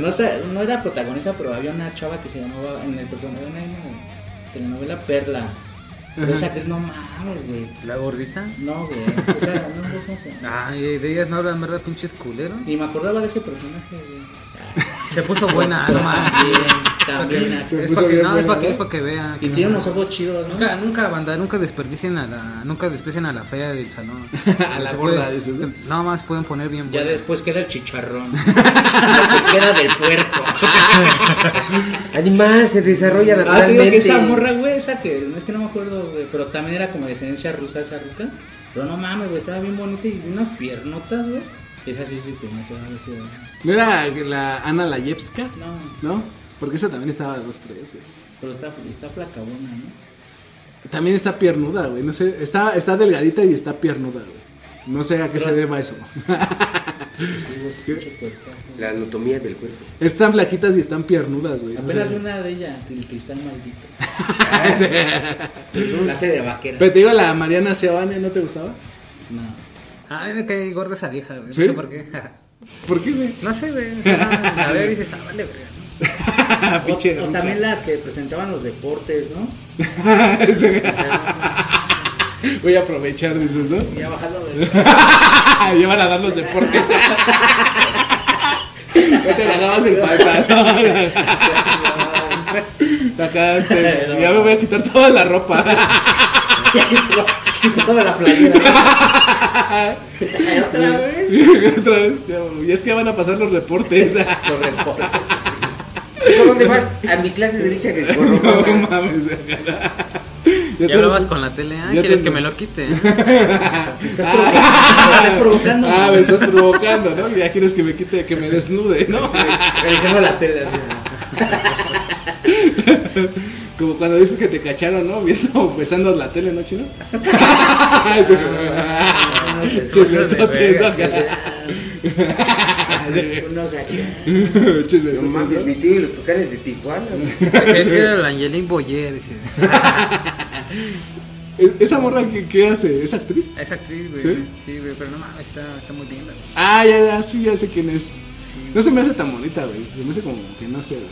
no, no era protagonista, pero había una chava que se llamaba en el personaje de una telenovela Perla. Esa actriz no mames, güey. ¿La gordita? No, güey. O sea, no, no, ¿cómo se llama? Ay, de ellas no hablan, ¿verdad? Pinches culeros. Ni me acordaba de ese personaje, güey. Se puso buena, no mames. también, Es puso para que, bien no, es para que, ¿no? es para que vea. Y tiene unos ojos chidos, ¿no? Nunca, nunca, banda, nunca desperdicien a la, nunca desprecien a la fea del salón. A la gorda, puede- dices, ¿no? Nada más pueden poner bien Ya buena. después queda el chicharrón. Queda del puerco. Animal, se desarrolla Ah, te digo naturalmente. que esa morra, güey, esa que es que no me acuerdo, güey, pero también era como de descendencia rusa esa ruca. Pero no mames, güey, estaba bien bonita y unas piernotas, güey. Esa sí, sí, que me quedaba así, güey. ¿No era la Ana Layevska? No, ¿No? Porque esa también estaba 2-3, güey. pero está, está flacabona, ¿no? También está piernuda, güey. No sé, está, está delgadita y está piernuda, güey. No sé a qué se deba eso. La anatomía del cuerpo. están flaquitas y están piernudas, güey. No Apenas sé. vi una de ella, el cristal maldito. La hace de vaquera. Pero te digo, la Mariana Seoane, ¿no te gustaba? No. A mí me cae gorda esa vieja, güey. ¿Sí? No sé por qué. ¿Por qué, güey? No sé, güey. o veo y dices, ah, vale, güey. Pinche O, o ruca. también las que presentaban los deportes, ¿no? O sea, Voy a aprovechar, dices, ¿no? ya bajando de. ya van a dar los deportes. ya te bajabas el pantalón. Acá te- ya me voy a quitar toda la ropa. Ya quitaba, la playera. Otra vez. Otra vez. Y es que van a pasar los reportes. Los deportes. ¿Por dónde vas? A mi clase de derecha que corro. no mames. Ya te lo vas- con la tele, ah, ya ¿quieres te- que me lo quite? estás provocando. me estás provocando. Ah, me estás provocando, ¿no? Ya quieres que me quite, que me desnude, ¿no? Revisando la tele. así. Como cuando dices que te cacharon, ¿no? Viendo, besando la tele, ¿no, chino? Sí. Chismesotes, ¿no? Mames, tío y los tucanes de Tijuana. Es que era la Angelique Boyer, dice. ¿E- ¿Esa morra qué, qué hace? ¿Es actriz? Es actriz, güey. ¿Sí? ¿Sí? güey, pero no mames, está, está muy linda, güey. Ah, ya, ya, sí, ya sé quién es. No se me hace tan bonita, güey. Se me hace como que no sé, güey.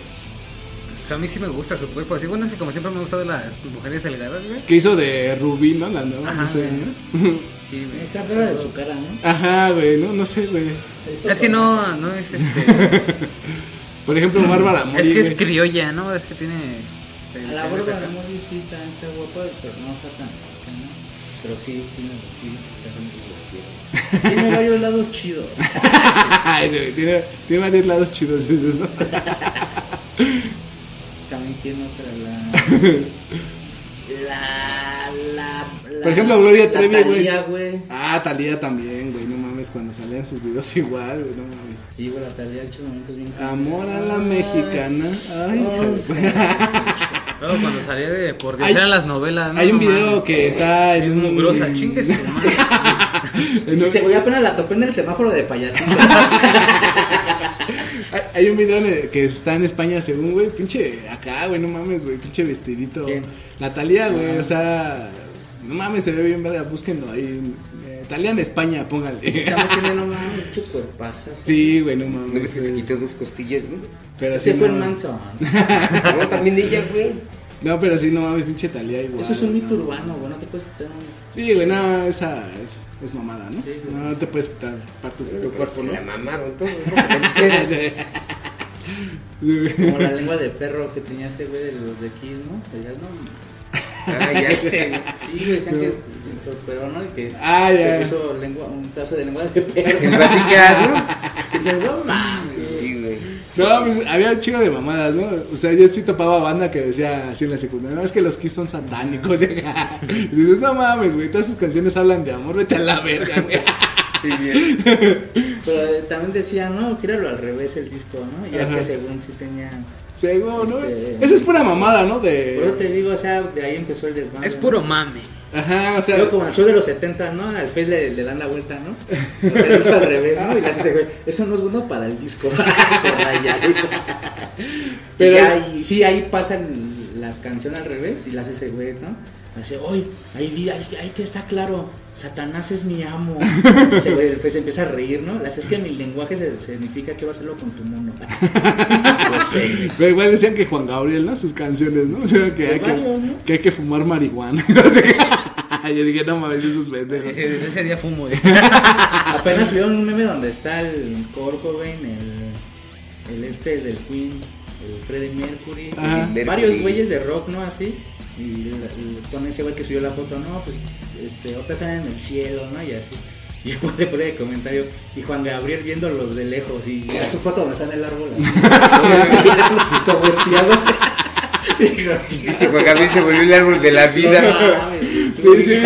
A mí sí me gusta su cuerpo. Así, bueno, es que como siempre me ha gustado las mujeres delgadas, güey. ¿Qué hizo de Rubí, no? La nueva, Ajá, no sé, güey. ¿no? Sí, güey. Está fea de su cara, ¿no? Ajá, güey, no, no sé, güey. Es que no, no es este. Por ejemplo, Bárbara Mori, es que es güey. criolla, ¿no? Es que tiene. A la de Mori sí está, está guapa, pero no está tan. tan, ¿no? Pero sí, tiene, sí, está muy Tiene varios lados chidos. Tiene, tiene varios lados chidos esos, ¿no? Tiene otra, la. La. La. la Por ejemplo, Gloria Trevi, güey. Ah, Talía también, güey. No mames, cuando salían sus videos igual, güey, no mames. Sí, güey, la Talía ha hecho momentos bien. Amor a la mexicana. Ay, de- Luego cuando salía de por Dios Hay- eran las novelas. ¿no? Hay un video que está en Es un. mugrosa, chingue su madre. en un- Se güey apenas la topé en el semáforo de payasito. Hay, hay un video que está en España, según, güey. Pinche acá, güey, no mames, güey. Pinche vestidito. ¿Quién? La Talía, güey. O sea, no mames, se ve bien verga. Búsquenlo ahí. Eh, Talía en España, póngale. Tiene, no mames, cuerpazo. Sí, güey, no ¿No mames. que se quitó dos costillas, güey? Pero sí, fue no, el Manson. No, también de ella, güey. No, pero sí, no mames, pinche Talía igual. Eso es un mito no. urbano, güey. No te puedes quitar un. Sí, güey, no, esa es, es mamada, ¿no? Sí, güey. no te puedes quitar partes de tu cuerpo, ¿no? La mamaron ¿no? Güey. Como la lengua de perro que tenía ese güey de los de Kiss, ¿no? Decías, no. Ah, ya güey. Sí, güey, decían que se operó, ¿no? Y que Ah, se ya. puso lengua, un pedazo de lengua de perro. El Vaticano. No mames. No, pues, había un chingo de mamadas, ¿no? O sea, yo sí topaba banda que decía así en la secundaria, no, es que los Kiss son satánicos. Y dices, no mames, güey, todas sus canciones hablan de amor, vete a la verga, güey. Sí, bien. Pero eh, también decía, no, gíralo al revés el disco, ¿no? Y es que según sí tenía. Seguro, ¿no? Este- Esa es pura mamada, ¿no? Pero te De... digo, o sea, de ahí empezó el desmadre. Es ¿no? puro mame. Ajá, o sea... Luego como el show de los 70, ¿no? Al Face le, le dan la vuelta, ¿no? O sea, es al revés, ¿no? Y le hace ese güey, eso no es bueno para el disco. Se raya eso. Pero- y sí, ahí pasa el- la canción al revés y la hace ese güey, ¿no? Hace, hoy, ahí, ahí, que está claro, Satanás es mi amo. Del Face empieza a reír, ¿no? Hace, es que mi lenguaje se- significa que va a hacerlo con tu mono. Güey. Pero igual decían que Juan Gabriel, ¿no? Sus canciones, ¿no? O sea, que, hay, que, que hay que fumar marihuana. Yo dije, no mames, esos pendejos. Ese, desde ese día fumo. güey. Apenas vieron un meme donde está el Cobain, el, el este del Queen, el Freddie Mercury, varios güeyes de rock, ¿no? Así. Y, pone ese güey que subió la foto, no, pues este, otra están en el cielo, ¿no? Y así. Y igual le pone de comentario, y Juan Gabriel viéndolos de lejos, y a su foto donde está en el árbol, así, como espiado. Dice Juan Gabriel se volvió el árbol de la vida. Sí, sí.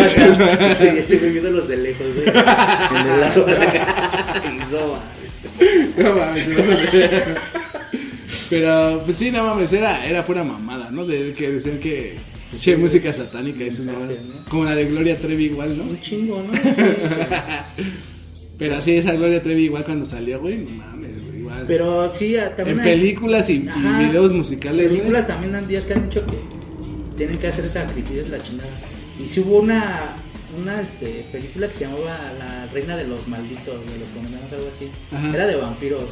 Sí, güey viéndolos de lejos, güey. En el árbol acá. No mames. No mames. Pero, pues sí, no mames, era, era pura mamada, ¿no? De que decían que. Che, música satánica, eso no ¿no? Como la de Gloria Trevi, igual, ¿no? Un chingo, ¿no? Sí. Pero sí, esa Gloria Trevi, igual cuando salió, güey, no mames, güey, igual. Pero sí, ah, también en hay- películas y, y Ajá. videos musicales, güey. películas también han días que han dicho que tienen que hacer sacrificios la chingada. Y si hubo una una este, película que se llamaba La Reina de los Malditos, de los condenados, algo así. Ajá. Era de vampiros.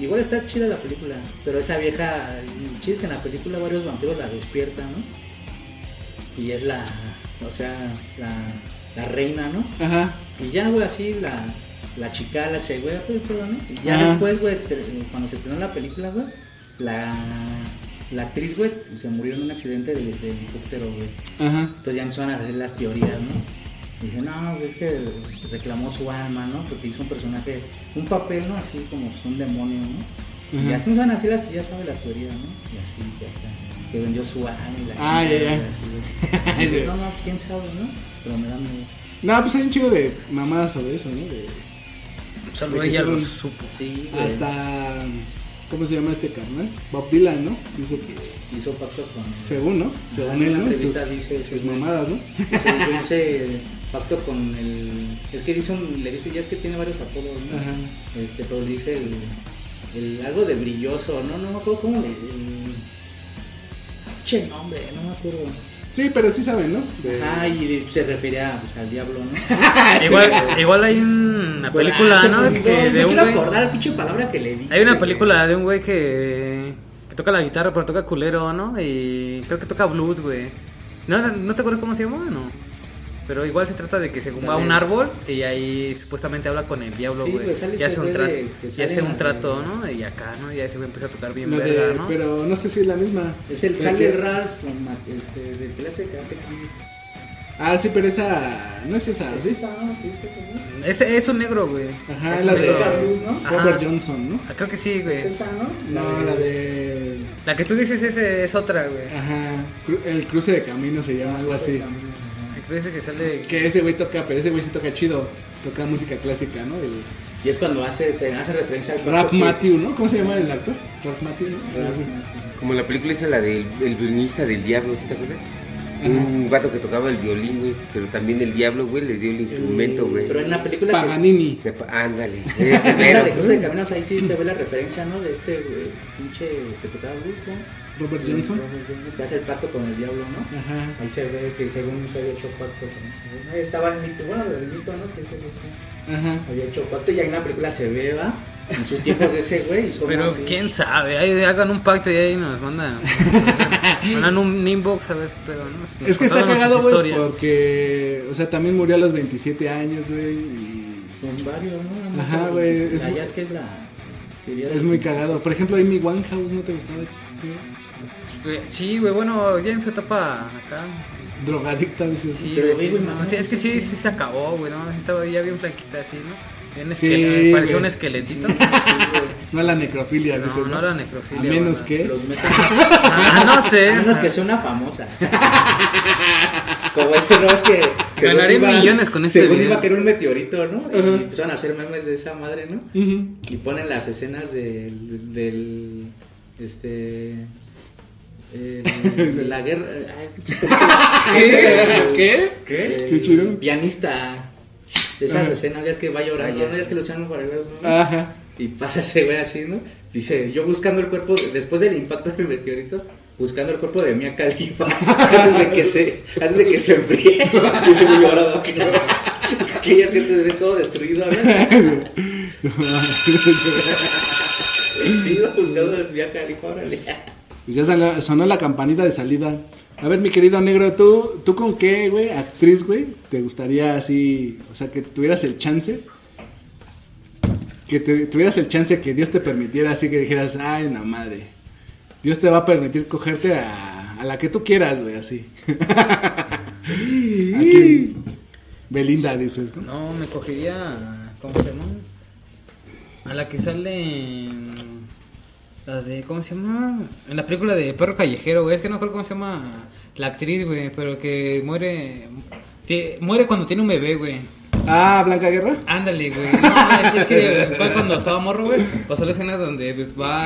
Igual está chida la película, pero esa vieja, es que en la película varios vampiros la despiertan, ¿no? Y es la, o sea, la, la reina, ¿no? Ajá. Y ya, güey, así la, la chica la hace, güey, pero, ¿no? Y ya Ajá. después, güey, cuando se estrenó la película, güey, la, la actriz, güey, se murió en un accidente de, de helicóptero, güey. Ajá. Entonces ya empezaron a hacer las teorías, ¿no? Dicen, no, es que reclamó su alma, ¿no? Porque hizo un personaje, un papel, ¿no? Así como pues, un demonio, ¿no? Y así van así las, ya saben las teorías, ¿no? Y así, que, acá, que vendió su alma y la Ah, ya, ya. y dices, no, no, pues quién sabe, ¿no? Pero me da miedo. No, pues hay un chico de mamadas sobre eso, ¿no? De, Solo ella lo supo. Sí. Hasta. ¿Cómo se llama este carnal? Bob Dylan, ¿no? Dice que. Hizo pacto con. Según, ¿no? Según en él, la ¿no? Sus, dice sus mamadas, ¿no? Hice pacto con el. Es que dice un- le dice, ya es que tiene varios apodos, ¿no? Ajá. Este, pero dice el, el. Algo de brilloso, ¿no? No me acuerdo cómo le. El, che, nombre, no me acuerdo. Sí, pero sí saben, ¿no? De- Ajá, y se refería pues, al diablo, ¿no? Igual, igual hay una Bueno, película, ah, se ¿no? Que de no un güey. acordar la pinche palabra que le di. Hay una película de un güey que, que toca la guitarra, pero toca culero, ¿no? Y creo que toca blues, güey. ¿No, ¿No te acuerdas cómo se llama? No. Pero igual se trata de que se va a un árbol y ahí supuestamente habla con el diablo, güey. sale y hace un, tra- que y hace un trato, ¿no? Y acá, ¿no? Y ahí se empieza a tocar bien la de- verga, ¿no? Pero no sé si es la misma. Es el sale que- Ralph, este, de clase de Karate Kid. Ah, sí, pero esa. No es esa. ¿Es ¿sí? esa, no? ¿Qué dice, güey? Ese es un negro, güey. Ajá, Es la de. Robert Ajá. Johnson, ¿no? Ah, Creo que sí, güey. ¿Es esa, no? No, la de. La que tú dices ese es otra, güey. Ajá, el cruce de camino se llama algo así. Que que sale... Que ese güey toca, pero ese güey sí toca chido. Toca música clásica, ¿no? El Y es cuando hace, se hace referencia al Rap que- Matthew, ¿no? ¿Cómo se llama el actor? Rap Matthew, ¿no? Matthew. Como la película esa, la del el violinista del diablo, ¿sí te acuerdas? Un vato que tocaba el violín, güey, pero también el diablo, güey, le dio el instrumento, güey. Pero en la película que Paganini. Pa- Ándale, esa de. Cruce de Caminos, ahí sí se ve la referencia, ¿no? De este güey, pinche que tocaba blues, ¿no? Robert Johnson. Robert Que hace el pacto con el diablo, ¿no? Ajá. Ahí se ve que según se había hecho pacto con ese güey. Ahí estaba el mito, bueno, el mito, ¿no? Que ese güey sí Ajá. había hecho pacto y ahí en la película se ve, ¿va? En sus tiempos de ese güey. Pero así. quién sabe, ahí hagan un pacto y ahí nos mandan, mandan un inbox a ver, pero no, Es que está cagado, güey, porque. O sea, también murió a los 27 años, güey. Y Con varios, ¿no? Ajá, güey, es- que es la es muy cagado. Por ejemplo, Amy Winehouse, ¿no te gustaba? Sí, güey, bueno, ya en su etapa acá. Drogadicta, dices. Sí, Pero, güey, sí, no, sí, es que sí, sí, se acabó, güey, ¿no? Estaba ya bien flaquita así, ¿no? Bien Sí, parecía un esqueletito. No la necrofilia, No, dices. no la necrofilia, A menos que. Los meten Ah, no sé. A menos que sea una famosa. Como ese no es que. Ganaré millones con este según video. iba que era un meteorito, ¿no? Y empezaron a hacer memes de esa madre, ¿no? Y ponen las escenas del. del este. De la guerra. ay, ¿Qué? ¿Qué? ¿Qué? Qué chido. Pianista. De esas Ajá. escenas, ya es que va llorando, ¿no? Ya es que para ver, ¿no? Ajá. Y pasa ese güey así, ¿no? Dice, yo buscando el cuerpo, después del impacto del meteorito, buscando el cuerpo de Mia Khalifa, antes de que se, antes de que se enfríe. Y se llorado, que Aquella es que te ve todo destruido, ¿no? Y sí, buscando a Mia Khalifa, órale. Pues ya salió- sonó la campanita de salida. A ver, mi querido negro, ¿tú, ¿tú con qué, güey, actriz, güey, te gustaría así, o sea, que tuvieras el chance? Que tuvieras el chance que Dios te permitiera así que dijeras, ay, la madre. Dios te va a permitir cogerte a, a la que tú quieras, güey, así. ¿A quién? Belinda, dices, ¿no? Me cogería. ¿Cómo se llama? A la que sale. La de. ¿Cómo se llama? En la película de Perro Callejero, güey. Es que no recuerdo cómo se llama la actriz, güey. Pero que muere. muere cuando tiene un bebé, güey. Ah, Blanca Guerra. Ándale, güey. No, es, es que fue cuando estaba morro, güey. Pasó la escena donde pues, va,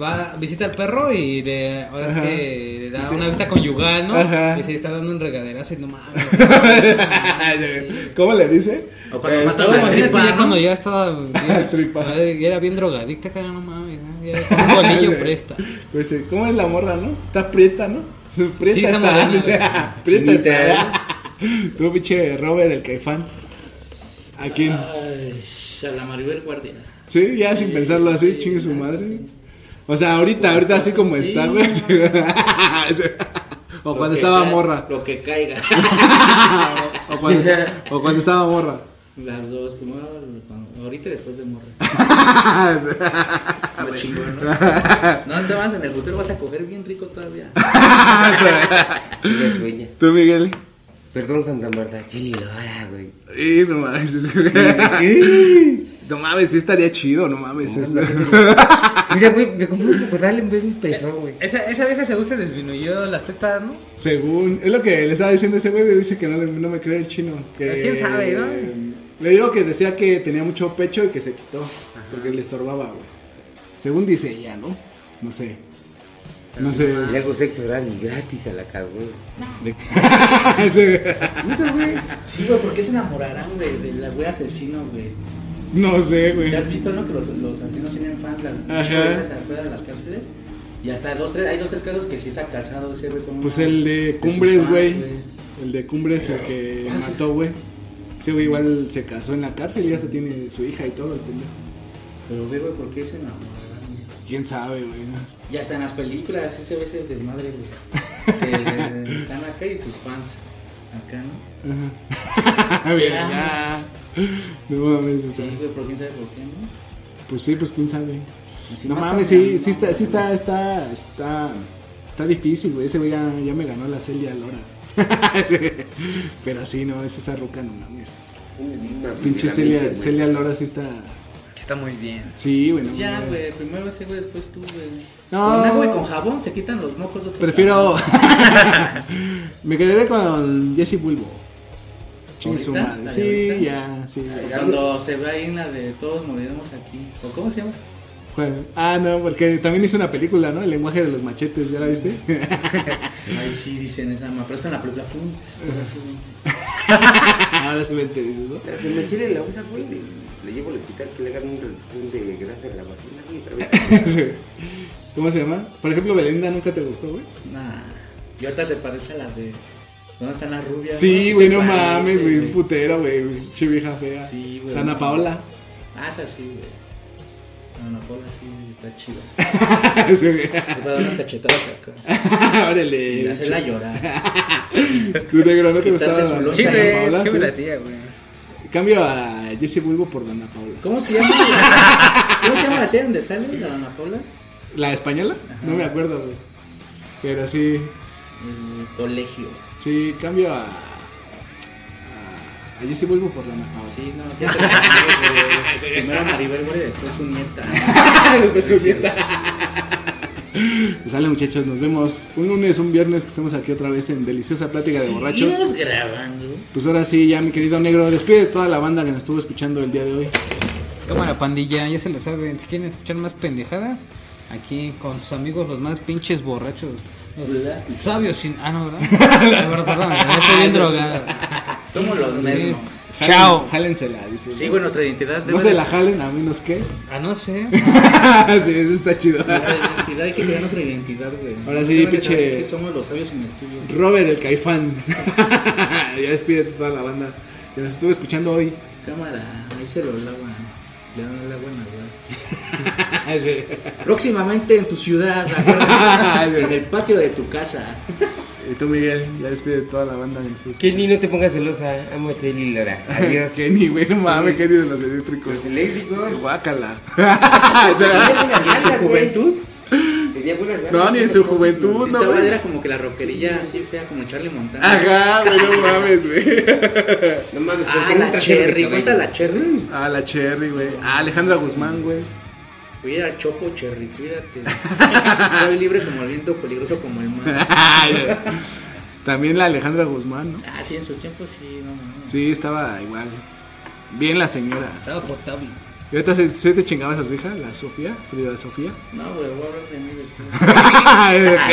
va, visita al perro y le, ahora es que le da Sí. una vista conyugal, ¿no? Ajá. Y se está dando un regaderazo y no mames. ¿Cómo le dice? O cuando Eh, tripa, ya ¿no? cuando ya estaba. Ya, Tripa. ya era bien drogadicta, cara, no mames. ¿no? Ya un bolillo presta. Pues, sí, ¿cómo es la morra, no? Está prieta, ¿no? Prieta Sí, está está, morena, dice, güey. prieta Chinita, está. Tú, pinche Robert, el caifán. ¿A quién? Ay, a la Maribel Guardia. Sí, ya sin pensarlo así, chingue su madre. O sea, ahorita, ahorita así como Sí. está, güey. o cuando estaba morra. Lo que caiga. o, cuando, o cuando estaba morra. Las dos, primero, cuando- ahorita y después de morra. Lo chingón, ¿no? No te vas en el futuro, vas a coger bien rico todavía. Sueña. Tú, Miguel. Perdón, Santa Marta, Chili Lora, güey. Y no mames. no mames, sí estaría chido, no mames. es- Mira, güey, me compré un en vez de un peso, güey. Esa, esa vieja según se disminuyó las tetas, ¿no? Según, es lo que le estaba diciendo ese güey, dice que no, le- no me cree el chino. Que, Pues, quién sabe, ¿no? Le digo que decía que tenía mucho pecho y que se quitó, porque le estorbaba, güey. Según dice ella, ¿no? No sé. No sé. Le hago sexo oral y gratis a la cabrón. Sí. Sí, güey, ¿por qué se enamorarán de, de la güey asesino, güey? No sé, güey. ¿Ya has visto, no? Que los, los asesinos tienen fans, las Ajá. güeyes afuera de las cárceles. Y hasta dos, tres, hay dos, tres casos que sí se ha casado ese güey con Pues una el de Cumbres, güey. El de Cumbres, el que Ah, mató, güey. Ese güey igual se casó en la cárcel y hasta tiene su hija y todo, el pendejo. Pero, güey, güey, ¿por qué se enamorarán? ¿Quién sabe, güey? Ya hasta en las películas ese ve ese desmadre, güey. Que están acá y sus fans acá, ¿no? Bien, ya. No mames, o sea, Sí, pero quién sabe por qué, ¿no? Pues sí, pues quién sabe. No mames, sí, sí está, sí está, está, está, está difícil, güey. Ese güey ya, ya me ganó la Celia Lora. Pero sí, no, es esa ruca, no mames. Pinche Celia. Celia Lora sí está. Está muy bien. Sí, güey, no Pues ya, güey, primero ese güey, después tú, güey. No. Con agua y con jabón se quitan los mocos de Prefiero. me quedaré con Jesse Bulbo. Chingue su madre. Sí. ya. Cuando se ve ahí en la de Todos moriremos aquí. ¿O cómo se llama? Ah, no, porque también hizo una película, ¿no? El lenguaje de los machetes, ¿ya la viste? Ahí sí dicen esa, me aparezco en la película Fum. Ahora sí me entiendes, ¿no? Pero Si me chile la usas, güey, le, le llevo al hospital que le hagan un raspón de grasa en la vagina, güey, otra vez. Sí. ¿Cómo se llama? Por ejemplo, Belinda nunca te gustó, güey. Nah. Y ahorita se parece a la de. ¿Dónde están las rubias? Sí, güey, no mames, güey, putera, güey, che vieja fea. Sí, güey. Ana. Paola. Ah, esa sí, güey. Ana Paola sí está chida. Sí, va a dar unas cachetadas acá. Órale. Y hacerla llorar. Tu negro, ¿no te gustaba loncha. Sí, güey. Sí, la tía, güey. Cambio a Jesse Bulbo por Dana Paula. ¿Cómo se llama? ¿Cómo se llama la serie donde sale la Ana Paola? ¿La española? No me acuerdo, güey. Pero sí, El colegio. sí, cambio a. A, a Jesse Bulbo por Dana Paula. Sí, no, ya te lo digo, güey. Primero Maribel, güey, después su nieta. Después su nieta. Pues sale muchachos, nos vemos un lunes, un viernes que estemos aquí otra vez en Deliciosa Plática de Borrachos. Grabando. Pues ahora sí, ya mi querido negro, despide de toda la banda que nos estuvo escuchando el día de hoy. Cámara pandilla, ya se lo saben. Si quieren escuchar más pendejadas, aquí con sus amigos los más pinches borrachos. Sabios sin. Ah, no, ¿verdad? Perdón, estoy bien drogado. Somos los mismos. Chao. Jálensela, dice. Sí, güey, nuestra identidad. No debe se de- la jalen a menos que. Ah, no sé. sí, eso está chido. Nuestra identidad, hay que crear nuestra identidad, güey. Ahora sí, Deben de pinche- saber Que somos los sabios sin estudios. Robert el Caifán. ya despídete toda la banda que nos estuvo escuchando hoy. Cámara, ahí se lo lavan. Le dan el agua en la Sí. Próximamente en tu ciudad, en el patio de tu casa. y tú, Miguel, ya despide toda la banda estuvo Kenny, no te pongas celosa. Amo a Chelly Lora. Adiós. Kenny, güey, no mames, Kenny de los eléctricos. Los eléctricos. Guácala. ¿Y en su juventud? Tenía buenas ganas. no, ni en su juventud, no, estaba, era como que la rockerilla así fea, como Charlie Montana. Ajá, güey, no mames, güey. No mames, Ah, la Cherry, cuenta la Cherry. Ah, la Cherry, güey. Ah, Alejandra Guzmán, güey. Cuida al Chopo Cherry, cuídate. Soy libre como el viento, peligroso como el mar. También la Alejandra Guzmán, ¿no? Ah, sí, en sus tiempos sí, no, no. Sí, estaba igual. Bien la señora. Estaba potable. ¿Y ahorita se, se te chingabas a su hija, la Sofía? Frida Sofía. No, güey, voy a hablar de mí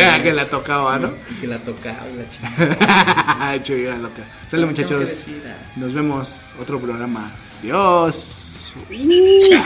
después. que la tocaba, ¿no? Que la tocaba la chingada. Chuga loca. Sale Tengo que muchachos. ah. Nos vemos otro programa. Adiós. Chao.